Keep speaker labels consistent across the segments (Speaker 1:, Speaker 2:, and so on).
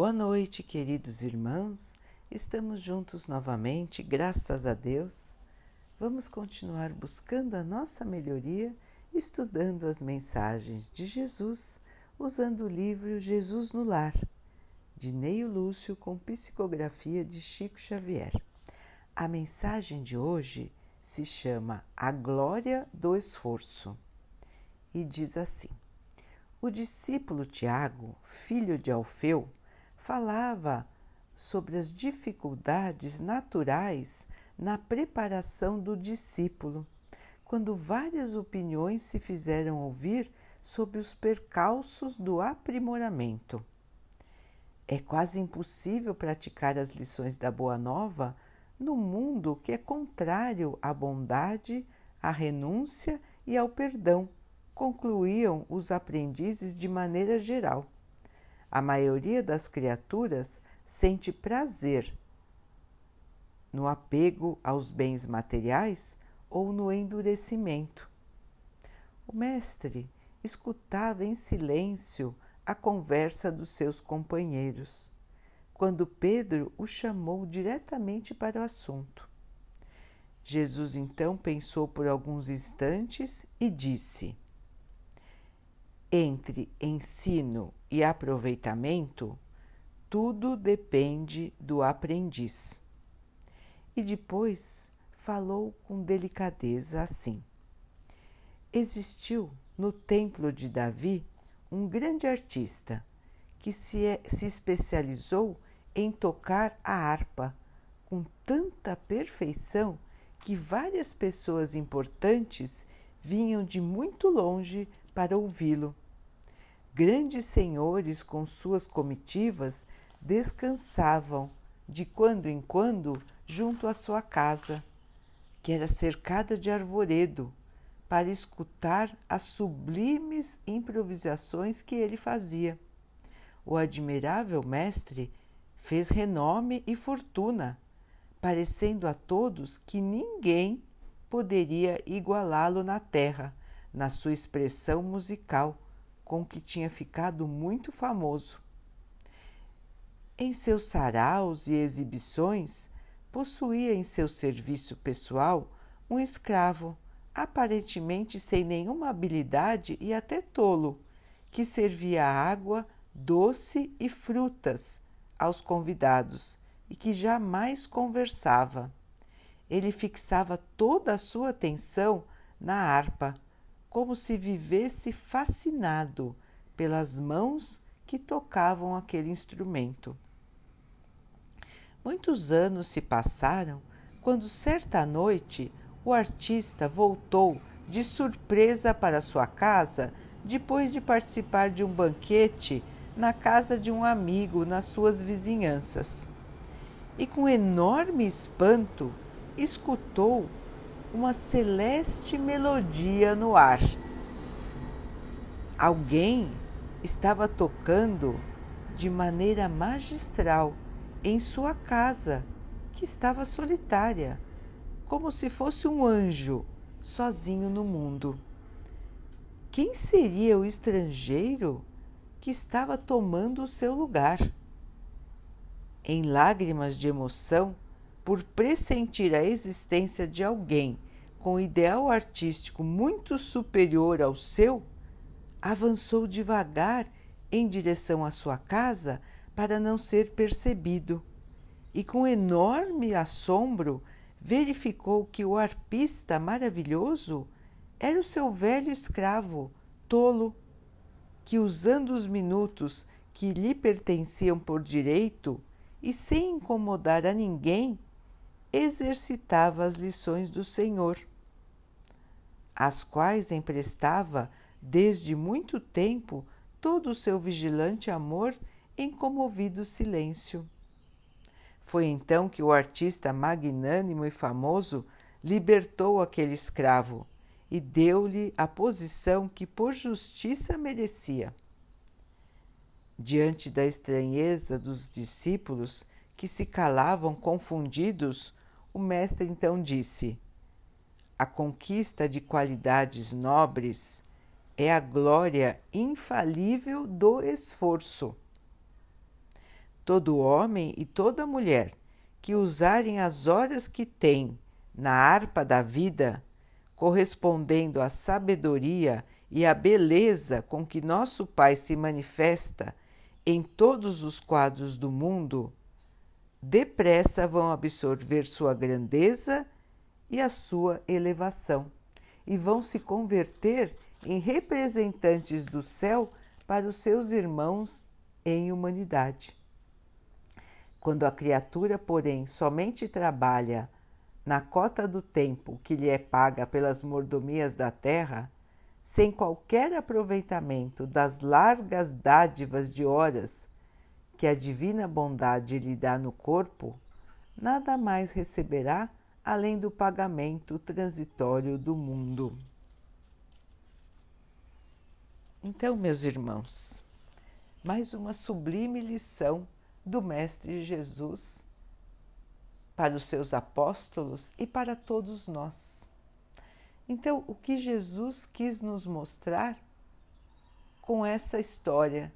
Speaker 1: Boa noite, queridos irmãos. Estamos juntos novamente, graças a Deus. Vamos continuar buscando a nossa melhoria, estudando as mensagens de Jesus, usando o livro Jesus no Lar, de Neio Lúcio, com psicografia de Chico Xavier. A mensagem de hoje se chama A Glória do Esforço e diz assim: O discípulo Tiago, filho de Alfeu, falava sobre as dificuldades naturais na preparação do discípulo, quando várias opiniões se fizeram ouvir sobre os percalços do aprimoramento. É quase impossível praticar as lições da Boa Nova no mundo que é contrário à bondade, à renúncia e ao perdão, concluíam os aprendizes de maneira geral. A maioria das criaturas sente prazer no apego aos bens materiais ou no endurecimento. O mestre escutava em silêncio a conversa dos seus companheiros quando Pedro o chamou diretamente para o assunto. Jesus então pensou por alguns instantes e disse: Entre ensino e aproveitamento, tudo depende do aprendiz. E depois falou com delicadeza assim: Existiu no templo de Davi um grande artista que se, se especializou em tocar a harpa com tanta perfeição que várias pessoas importantes vinham de muito longe para ouvi-lo. Grandes senhores com suas comitivas descansavam de quando em quando junto à sua casa, que era cercada de arvoredo, para escutar as sublimes improvisações que ele fazia. O admirável mestre fez renome e fortuna, parecendo a todos que ninguém poderia igualá-lo na terra, na sua expressão musical, com que tinha ficado muito famoso. Em seus saraus e exibições, possuía em seu serviço pessoal um escravo, aparentemente sem nenhuma habilidade e até tolo, que servia água, doce e frutas aos convidados e que jamais conversava. Ele fixava toda a sua atenção na harpa, como se vivesse fascinado pelas mãos que tocavam aquele instrumento. Muitos anos se passaram quando, certa noite, o artista voltou de surpresa para sua casa depois de participar de um banquete na casa de um amigo nas suas vizinhanças. E com enorme espanto escutou uma celeste melodia no ar. Alguém estava tocando de maneira magistral em sua casa, que estava solitária, como se fosse um anjo sozinho no mundo. Quem seria o estrangeiro que estava tomando o seu lugar. Em lágrimas de emoção, por pressentir a existência de alguém com ideal artístico muito superior ao seu, avançou devagar em direção à sua casa para não ser percebido, e com enorme assombro verificou que o arpista maravilhoso era o seu velho escravo, tolo, que, usando os minutos que lhe pertenciam por direito e sem incomodar a ninguém, exercitava as lições do Senhor, às quais emprestava desde muito tempo todo o seu vigilante amor em comovido silêncio. Foi então que o artista magnânimo e famoso libertou aquele escravo e deu-lhe a posição que por justiça merecia. Diante da estranheza dos discípulos, que se calavam confundidos, o Mestre então disse: A conquista de qualidades nobres é a glória infalível do esforço. Todo homem e toda mulher que usarem as horas que têm na harpa da vida, correspondendo à sabedoria e à beleza com que nosso Pai se manifesta em todos os quadros do mundo, depressa vão absorver sua grandeza e a sua elevação e vão se converter em representantes do céu para os seus irmãos em humanidade. Quando a criatura, porém, somente trabalha na cota do tempo que lhe é paga pelas mordomias da terra, sem qualquer aproveitamento das largas dádivas de horas que a divina bondade lhe dá no corpo, nada mais receberá além do pagamento transitório do mundo. Então, meus irmãos, mais uma sublime lição do Mestre Jesus para os seus apóstolos e para todos nós. Então, o que Jesus quis nos mostrar com essa história,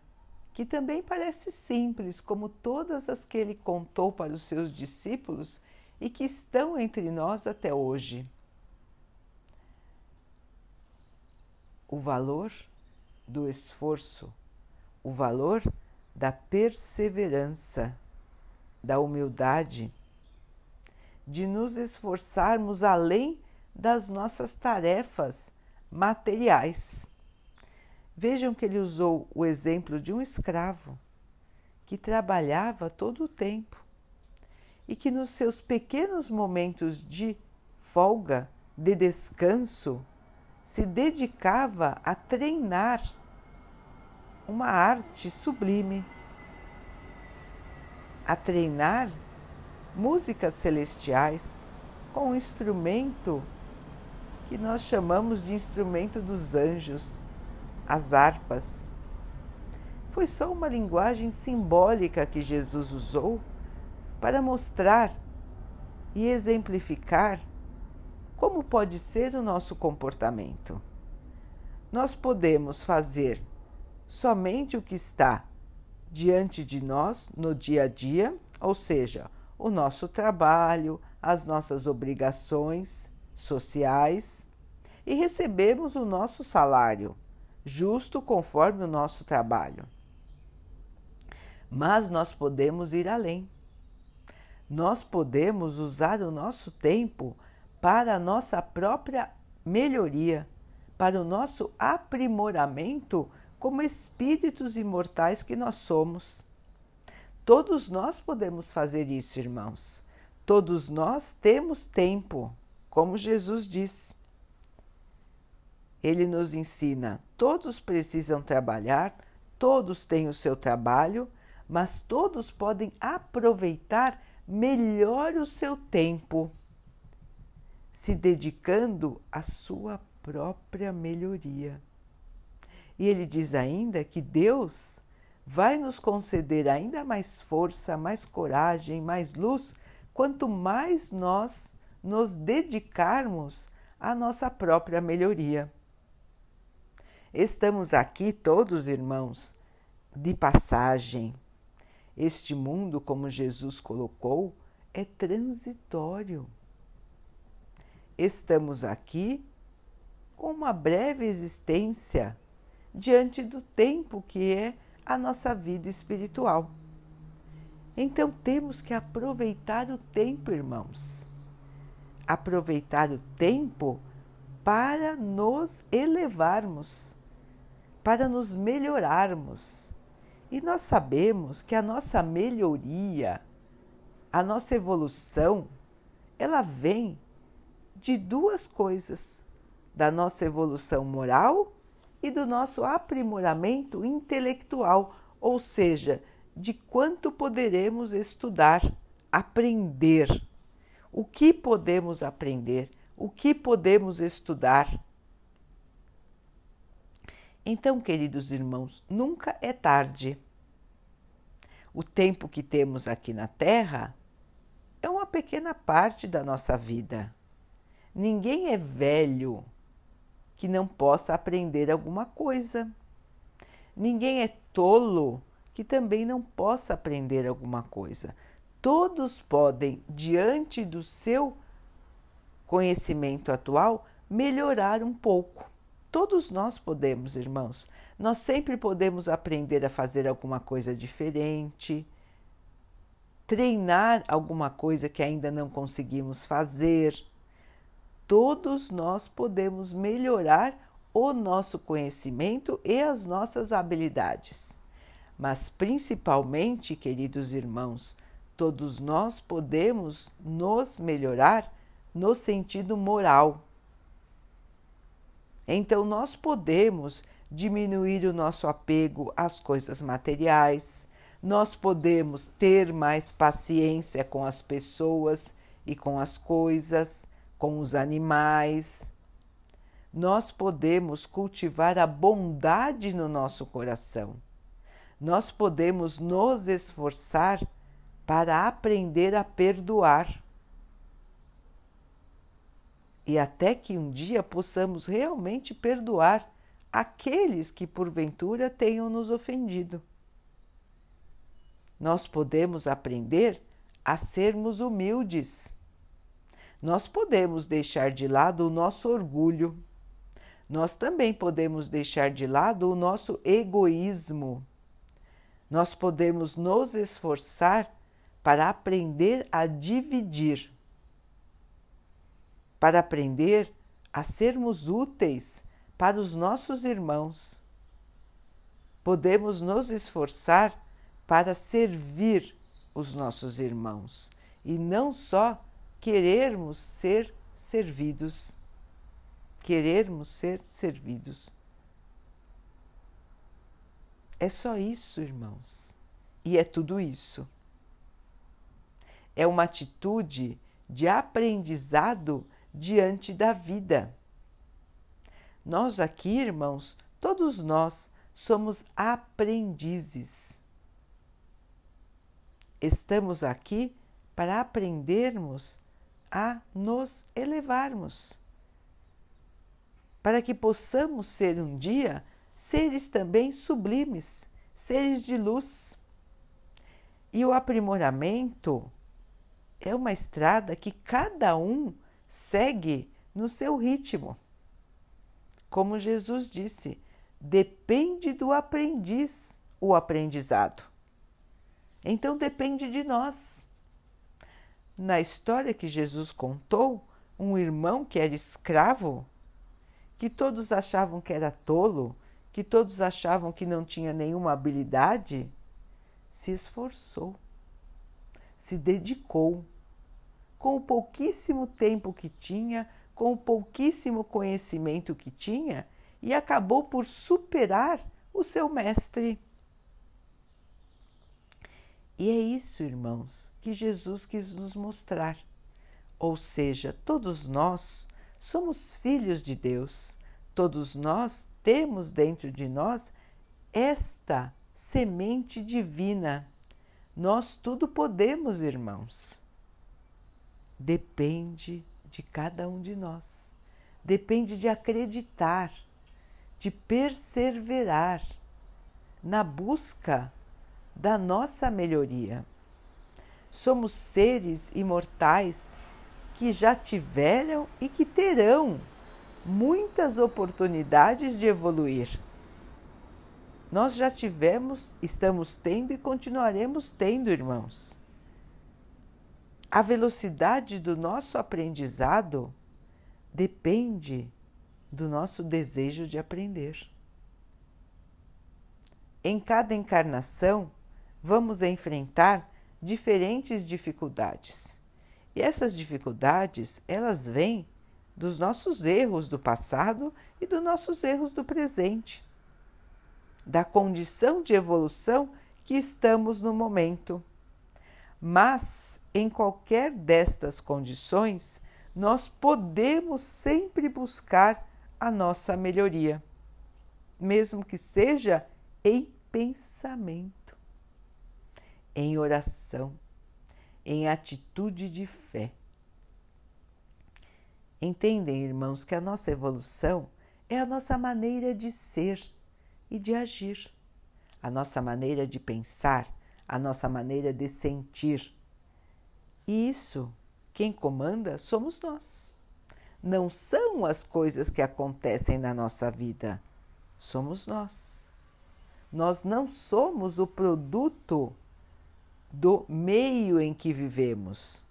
Speaker 1: que também parece simples, como todas as que ele contou para os seus discípulos e que estão entre nós até hoje. O valor do esforço, o valor da perseverança, da humildade, de nos esforçarmos além das nossas tarefas materiais. Vejam que ele usou o exemplo de um escravo que trabalhava todo o tempo e que nos seus pequenos momentos de folga, de descanso, se dedicava a treinar uma arte sublime, a treinar músicas celestiais com um instrumento que nós chamamos de instrumento dos anjos, as harpas. Foi só uma linguagem simbólica que Jesus usou para mostrar e exemplificar como pode ser o nosso comportamento. Nós podemos fazer somente o que está diante de nós no dia a dia, ou seja, o nosso trabalho, as nossas obrigações sociais e recebemos o nosso salário, justo conforme o nosso trabalho. Mas nós podemos ir além. Nós podemos usar o nosso tempo para a nossa própria melhoria, para o nosso aprimoramento como espíritos imortais que nós somos. Todos nós podemos fazer isso, irmãos. Todos nós temos tempo, como Jesus diz. Ele nos ensina: todos precisam trabalhar, todos têm o seu trabalho, mas todos podem aproveitar melhor o seu tempo, se dedicando à sua própria melhoria. E ele diz ainda que Deus vai nos conceder ainda mais força, mais coragem, mais luz, quanto mais nós nos dedicarmos à nossa própria melhoria. Estamos aqui todos, irmãos, de passagem este mundo, como Jesus colocou, é transitório. Estamos aqui com uma breve existência diante do tempo que é a nossa vida espiritual. Então temos que aproveitar o tempo, irmãos. Aproveitar o tempo para nos elevarmos, para nos melhorarmos e nós sabemos que a nossa melhoria, a nossa evolução, ela vem de duas coisas: da nossa evolução moral e do nosso aprimoramento intelectual, ou seja, de quanto poderemos estudar, aprender. O que podemos aprender? O que podemos estudar? Então, queridos irmãos, nunca é tarde. O tempo que temos aqui na Terra é uma pequena parte da nossa vida. Ninguém é velho que não possa aprender alguma coisa. Ninguém é tolo que também não possa aprender alguma coisa. Todos podem, diante do seu conhecimento atual, melhorar um pouco. Todos nós podemos, irmãos. Nós sempre podemos aprender a fazer alguma coisa diferente, treinar alguma coisa que ainda não conseguimos fazer. Todos nós podemos melhorar o nosso conhecimento e as nossas habilidades. Mas principalmente, queridos irmãos, todos nós podemos nos melhorar no sentido moral. Então, nós podemos diminuir o nosso apego às coisas materiais, nós podemos ter mais paciência com as pessoas e com as coisas, com os animais. Nós podemos cultivar a bondade no nosso coração. Nós podemos nos esforçar para aprender a perdoar. E até que um dia possamos realmente perdoar aqueles que porventura tenham nos ofendido nós podemos aprender a sermos humildes. Nós podemos deixar de lado o nosso orgulho. Nós também podemos deixar de lado o nosso egoísmo. Nós podemos nos esforçar para aprender a dividir, para aprender a sermos úteis para os nossos irmãos. Podemos nos esforçar para servir os nossos irmãos e não só querermos ser servidos. Querermos ser servidos. É só isso, irmãos. E é tudo isso. É uma atitude de aprendizado diante da vida. Nós aqui, irmãos, todos nós somos aprendizes. Estamos aqui para aprendermos a nos elevarmos, para que possamos ser um dia seres também sublimes, seres de luz. E o aprimoramento é uma estrada que cada um segue no seu ritmo. Como Jesus disse, depende do aprendiz o aprendizado. Então depende de nós. Na história que Jesus contou, um irmão que era escravo, que todos achavam que era tolo, que todos achavam que não tinha nenhuma habilidade, se esforçou, se dedicou, com o pouquíssimo tempo que tinha, com o pouquíssimo conhecimento que tinha, e acabou por superar o seu mestre. E é isso, irmãos, que Jesus quis nos mostrar. Ou seja, todos nós somos filhos de Deus, todos nós temos dentro de nós esta semente divina. Nós tudo podemos, irmãos. Depende de cada um de nós. Depende de acreditar, de perseverar na busca da nossa melhoria. Somos seres imortais que já tiveram e que terão muitas oportunidades de evoluir. Nós já tivemos, estamos tendo e continuaremos tendo, irmãos. A velocidade do nosso aprendizado depende do nosso desejo de aprender. Em cada encarnação, vamos enfrentar diferentes dificuldades. E essas dificuldades, elas vêm dos nossos erros do passado e dos nossos erros do presente, da condição de evolução que estamos no momento. Mas, em qualquer destas condições, nós podemos sempre buscar a nossa melhoria, mesmo que seja em pensamento em oração, em atitude de fé. Entendem, irmãos, que a nossa evolução é a nossa maneira de ser e de agir. a nossa maneira de pensar, a nossa maneira de sentir. E isso, quem comanda somos nós. Não são as coisas que acontecem na nossa vida, somos nós. Nós não somos o produto do meio em que vivemos.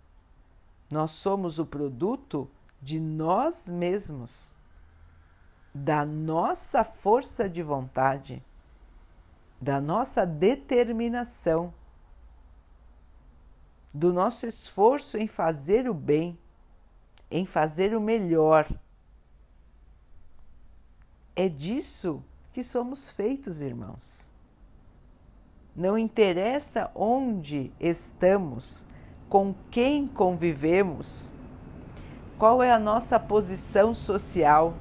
Speaker 1: Nós somos o produto de nós mesmos, da nossa força de vontade, da nossa determinação, do nosso esforço em fazer o bem, em fazer o melhor. É disso que somos feitos, irmãos. Não interessa onde estamos, com quem convivemos, qual é a nossa posição social.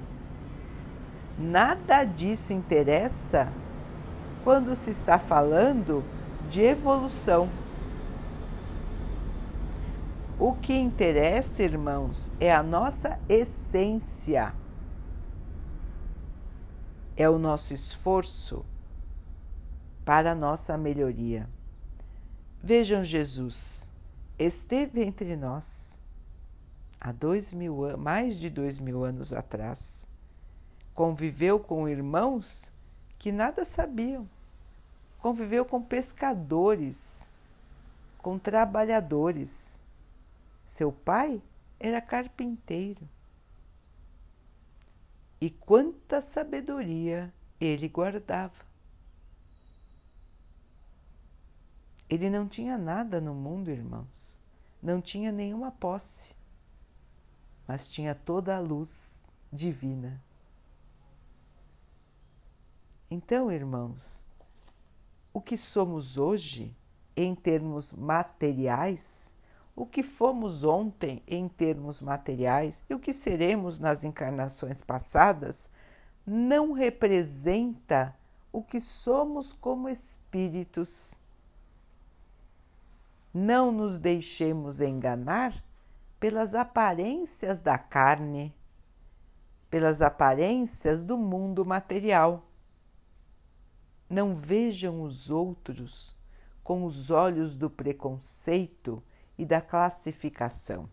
Speaker 1: Nada disso interessa quando se está falando de evolução. O que interessa, irmãos, é a nossa essência, é o nosso esforço para a nossa melhoria. Vejam Jesus, esteve entre nós há dois mil, mais de dois mil anos atrás, conviveu com irmãos que nada sabiam, conviveu com pescadores, com trabalhadores. Seu pai era carpinteiro. E quanta sabedoria ele guardava. Ele não tinha nada no mundo, irmãos, não tinha nenhuma posse, mas tinha toda a luz divina. Então, irmãos, o que somos hoje em termos materiais, o que fomos ontem em termos materiais e o que seremos nas encarnações passadas, não representa o que somos como espíritos não nos deixemos enganar pelas aparências da carne, pelas aparências do mundo material. Não vejam os outros com os olhos do preconceito e da classificação.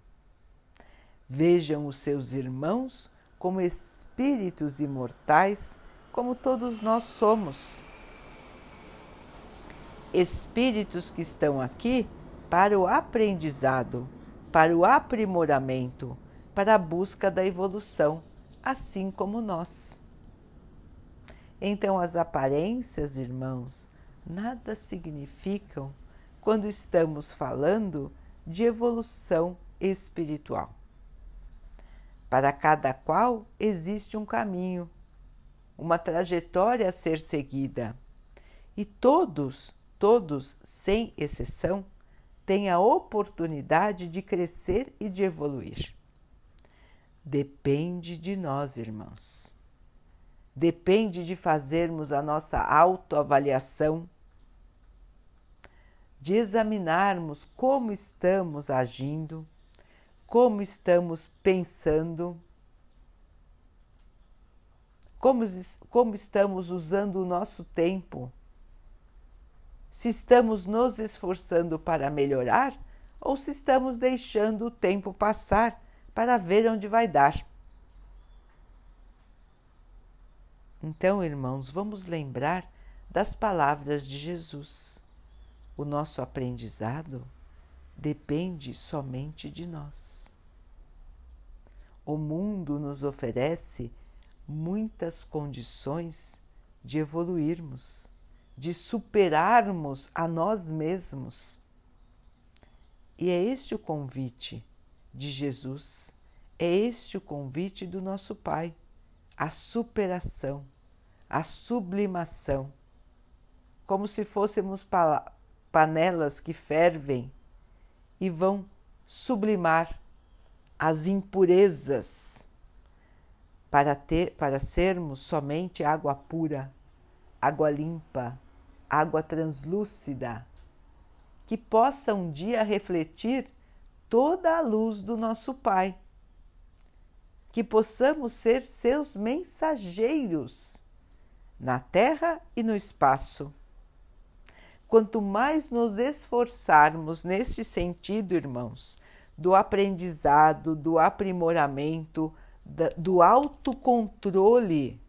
Speaker 1: Vejam os seus irmãos como espíritos imortais, como todos nós somos. Espíritos que estão aqui para o aprendizado, para o aprimoramento, para a busca da evolução, assim como nós. Então, as aparências, irmãos, nada significam quando estamos falando de evolução espiritual. Para cada qual existe um caminho, uma trajetória a ser seguida, e todos, todos, sem exceção, tem a oportunidade de crescer e de evoluir. Depende de nós, irmãos. Depende de fazermos a nossa autoavaliação, de examinarmos como estamos agindo, como estamos pensando, como, como estamos usando o nosso tempo se estamos nos esforçando para melhorar ou se estamos deixando o tempo passar para ver onde vai dar. Então, irmãos, vamos lembrar das palavras de Jesus. O nosso aprendizado depende somente de nós. O mundo nos oferece muitas condições de evoluirmos de superarmos a nós mesmos. E é este o convite de Jesus, é este o convite do nosso Pai, a superação, a sublimação, como se fôssemos panelas que fervem e vão sublimar as impurezas para ter para sermos somente água pura, água limpa, água translúcida, que possa um dia refletir toda a luz do nosso Pai, que possamos ser seus mensageiros na terra e no espaço, Quanto mais nos esforçarmos nesse sentido, irmãos, do aprendizado, do aprimoramento, do autocontrole,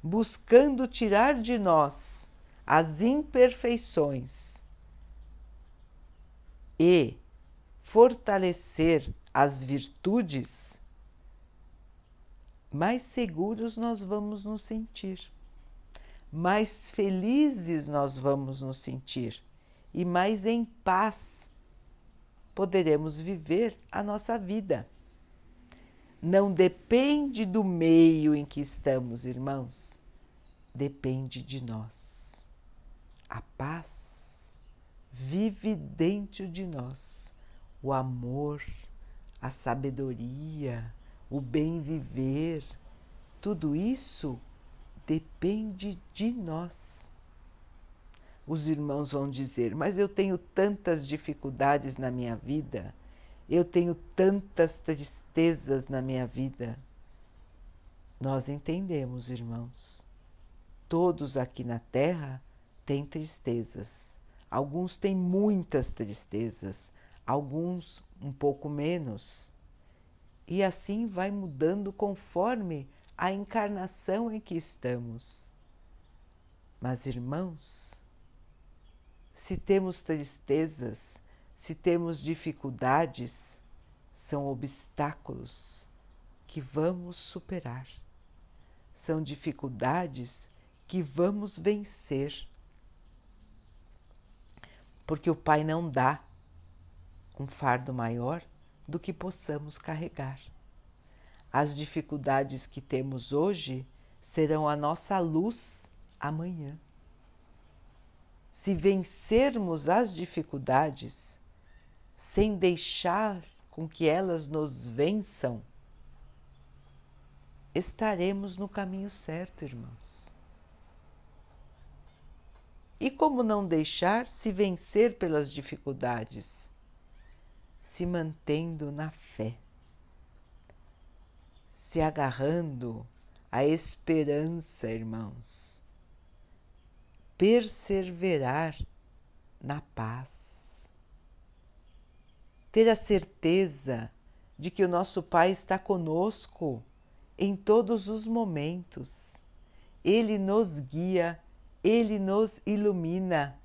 Speaker 1: buscando tirar de nós as imperfeições e fortalecer as virtudes, mais seguros nós vamos nos sentir, mais felizes nós vamos nos sentir e mais em paz poderemos viver a nossa vida. Não depende do meio em que estamos, irmãos, depende de nós. A paz vive dentro de nós, o amor, a sabedoria, o bem viver, tudo isso depende de nós. Os irmãos vão dizer, mas eu tenho tantas dificuldades na minha vida, eu tenho tantas tristezas na minha vida. Nós entendemos, irmãos. Todos aqui na Terra têm tristezas. Alguns têm muitas tristezas, alguns um pouco menos. E assim vai mudando conforme a encarnação em que estamos. Mas, irmãos, se temos tristezas, se temos dificuldades, são obstáculos que vamos superar. São dificuldades que vamos vencer. Porque o Pai não dá um fardo maior do que possamos carregar. As dificuldades que temos hoje serão a nossa luz amanhã. Se vencermos as dificuldades sem deixar com que elas nos vençam, estaremos no caminho certo, irmãos. E como não deixar se vencer pelas dificuldades? Se mantendo na fé, se agarrando à esperança, irmãos. Perseverar na paz. Ter a certeza de que o nosso Pai está conosco em todos os momentos. Ele nos guia ele nos ilumina,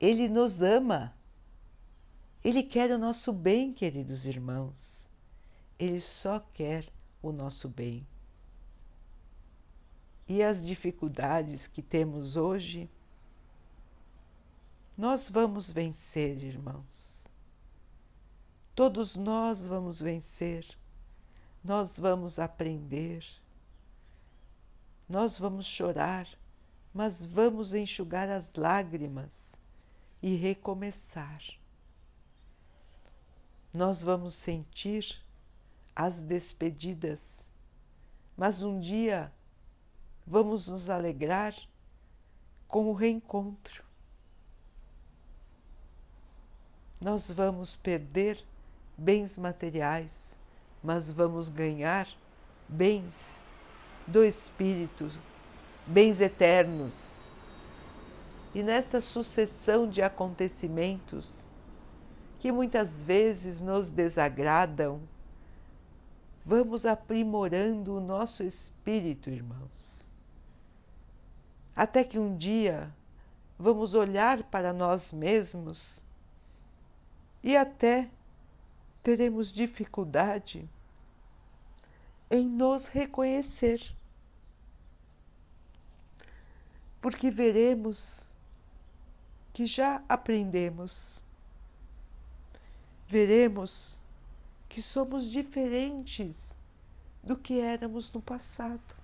Speaker 1: Ele nos ama, Ele quer o nosso bem, queridos irmãos. Ele só quer o nosso bem. E as dificuldades que temos hoje, nós vamos vencer, irmãos. Todos nós vamos vencer, nós vamos aprender, nós vamos chorar mas vamos enxugar as lágrimas e recomeçar. Nós vamos sentir as despedidas, mas um dia vamos nos alegrar com o reencontro. Nós vamos perder bens materiais, mas vamos ganhar bens do espírito bens eternos. E nesta sucessão de acontecimentos que muitas vezes nos desagradam, vamos aprimorando o nosso espírito, irmãos. Até que um dia vamos olhar para nós mesmos e até teremos dificuldade em nos reconhecer porque veremos que já aprendemos. Veremos que somos diferentes do que éramos no passado.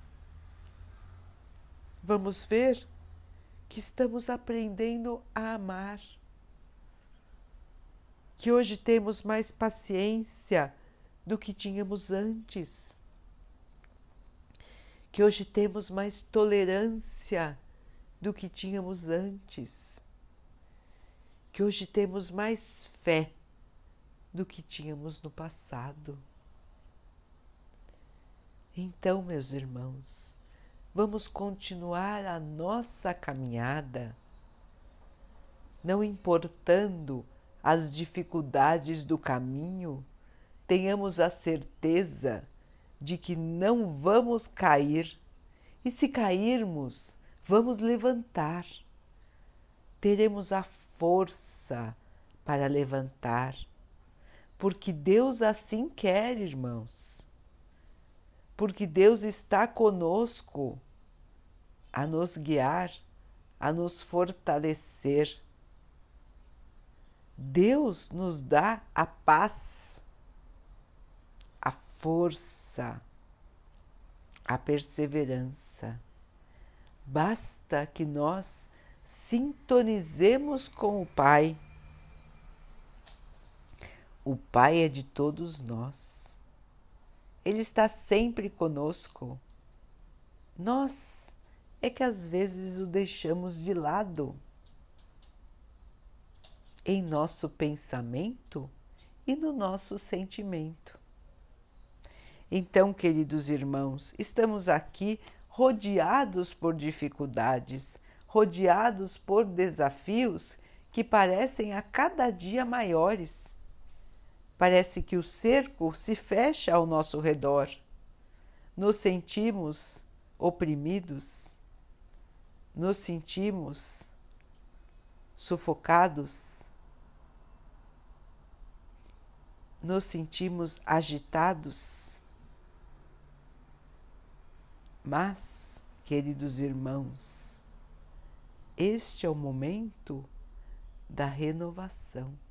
Speaker 1: Vamos ver que estamos aprendendo a amar, que hoje temos mais paciência do que tínhamos antes, que hoje temos mais tolerância do que tínhamos antes, que hoje temos mais fé do que tínhamos no passado. Então, meus irmãos, vamos continuar a nossa caminhada, não importando as dificuldades do caminho, tenhamos a certeza de que não vamos cair e, se cairmos, vamos levantar. Teremos a força para levantar, porque Deus assim quer, irmãos. Porque Deus está conosco a nos guiar, a nos fortalecer. Deus nos dá a paz, a força, a perseverança. Basta que nós sintonizemos com o Pai. O Pai é de todos nós. Ele está sempre conosco. Nós é que às vezes o deixamos de lado em nosso pensamento e no nosso sentimento. Então, queridos irmãos, estamos aqui rodeados por dificuldades, rodeados por desafios que parecem a cada dia maiores. Parece que o cerco se fecha ao nosso redor. Nos sentimos oprimidos, nos sentimos sufocados, nos sentimos agitados. Mas, queridos irmãos, este é o momento da renovação.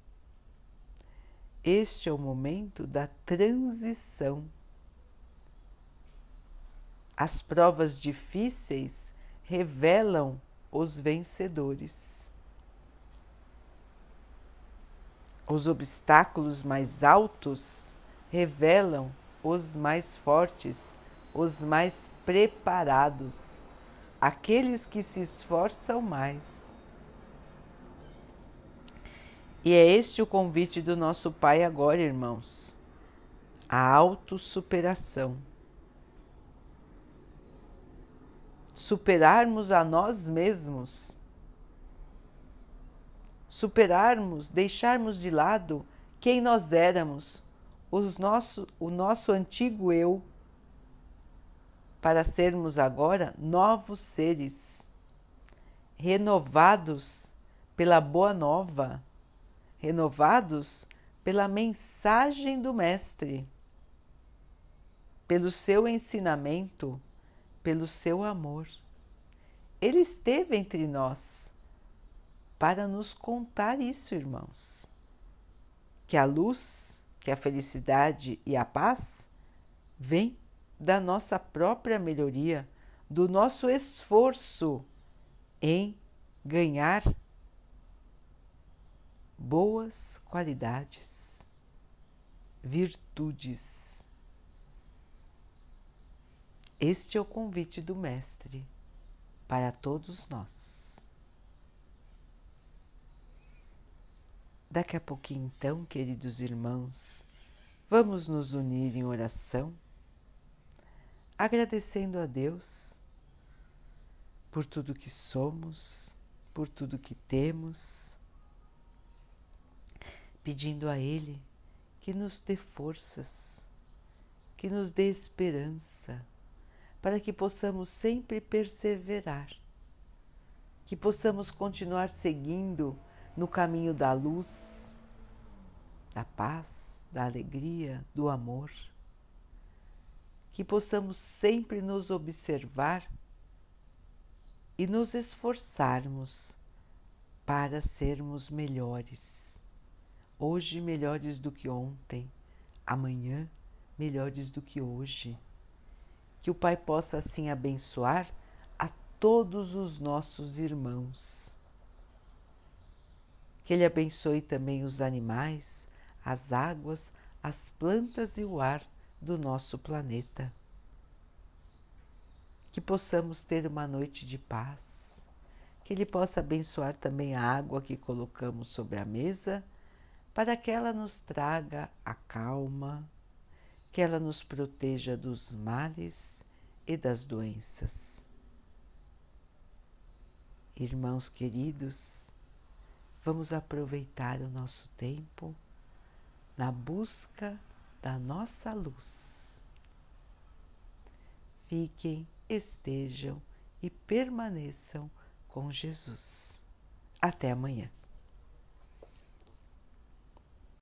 Speaker 1: Este é o momento da transição. As provas difíceis revelam os vencedores. Os obstáculos mais altos revelam os mais fortes, os mais preparados aqueles que se esforçam mais. E é este o convite do nosso Pai agora, irmãos. A autossuperação. Superarmos a nós mesmos. Superarmos, deixarmos de lado quem nós éramos, os nosso, o nosso antigo eu para sermos agora novos seres, renovados pela boa nova, renovados pela mensagem do Mestre, pelo seu ensinamento, pelo seu amor. Ele esteve entre nós para nos contar isso, irmãos. Que a luz, que a felicidade e a paz vêm da nossa própria melhoria, do nosso esforço em ganhar boas qualidades, virtudes. Este é o convite do Mestre para todos nós. Daqui a pouquinho, então, queridos irmãos, vamos nos unir em oração agradecendo a Deus por tudo que somos, por tudo que temos, pedindo a Ele que nos dê forças, que nos dê esperança, para que possamos sempre perseverar, que possamos continuar seguindo no caminho da luz, da paz, da alegria, do amor que possamos sempre nos observar e nos esforçarmos para sermos melhores. Hoje, melhores do que ontem, amanhã, melhores do que hoje. Que o Pai possa assim abençoar a todos os nossos irmãos. Que Ele abençoe também os animais, as águas, as plantas e o ar do nosso planeta. Que possamos ter uma noite de paz, que Ele possa abençoar também a água que colocamos sobre a mesa, para que ela nos traga a calma, que ela nos proteja dos males e das doenças. Irmãos queridos, vamos aproveitar o nosso tempo na busca da nossa luz. Fiquem, estejam e permaneçam com Jesus. Até amanhã.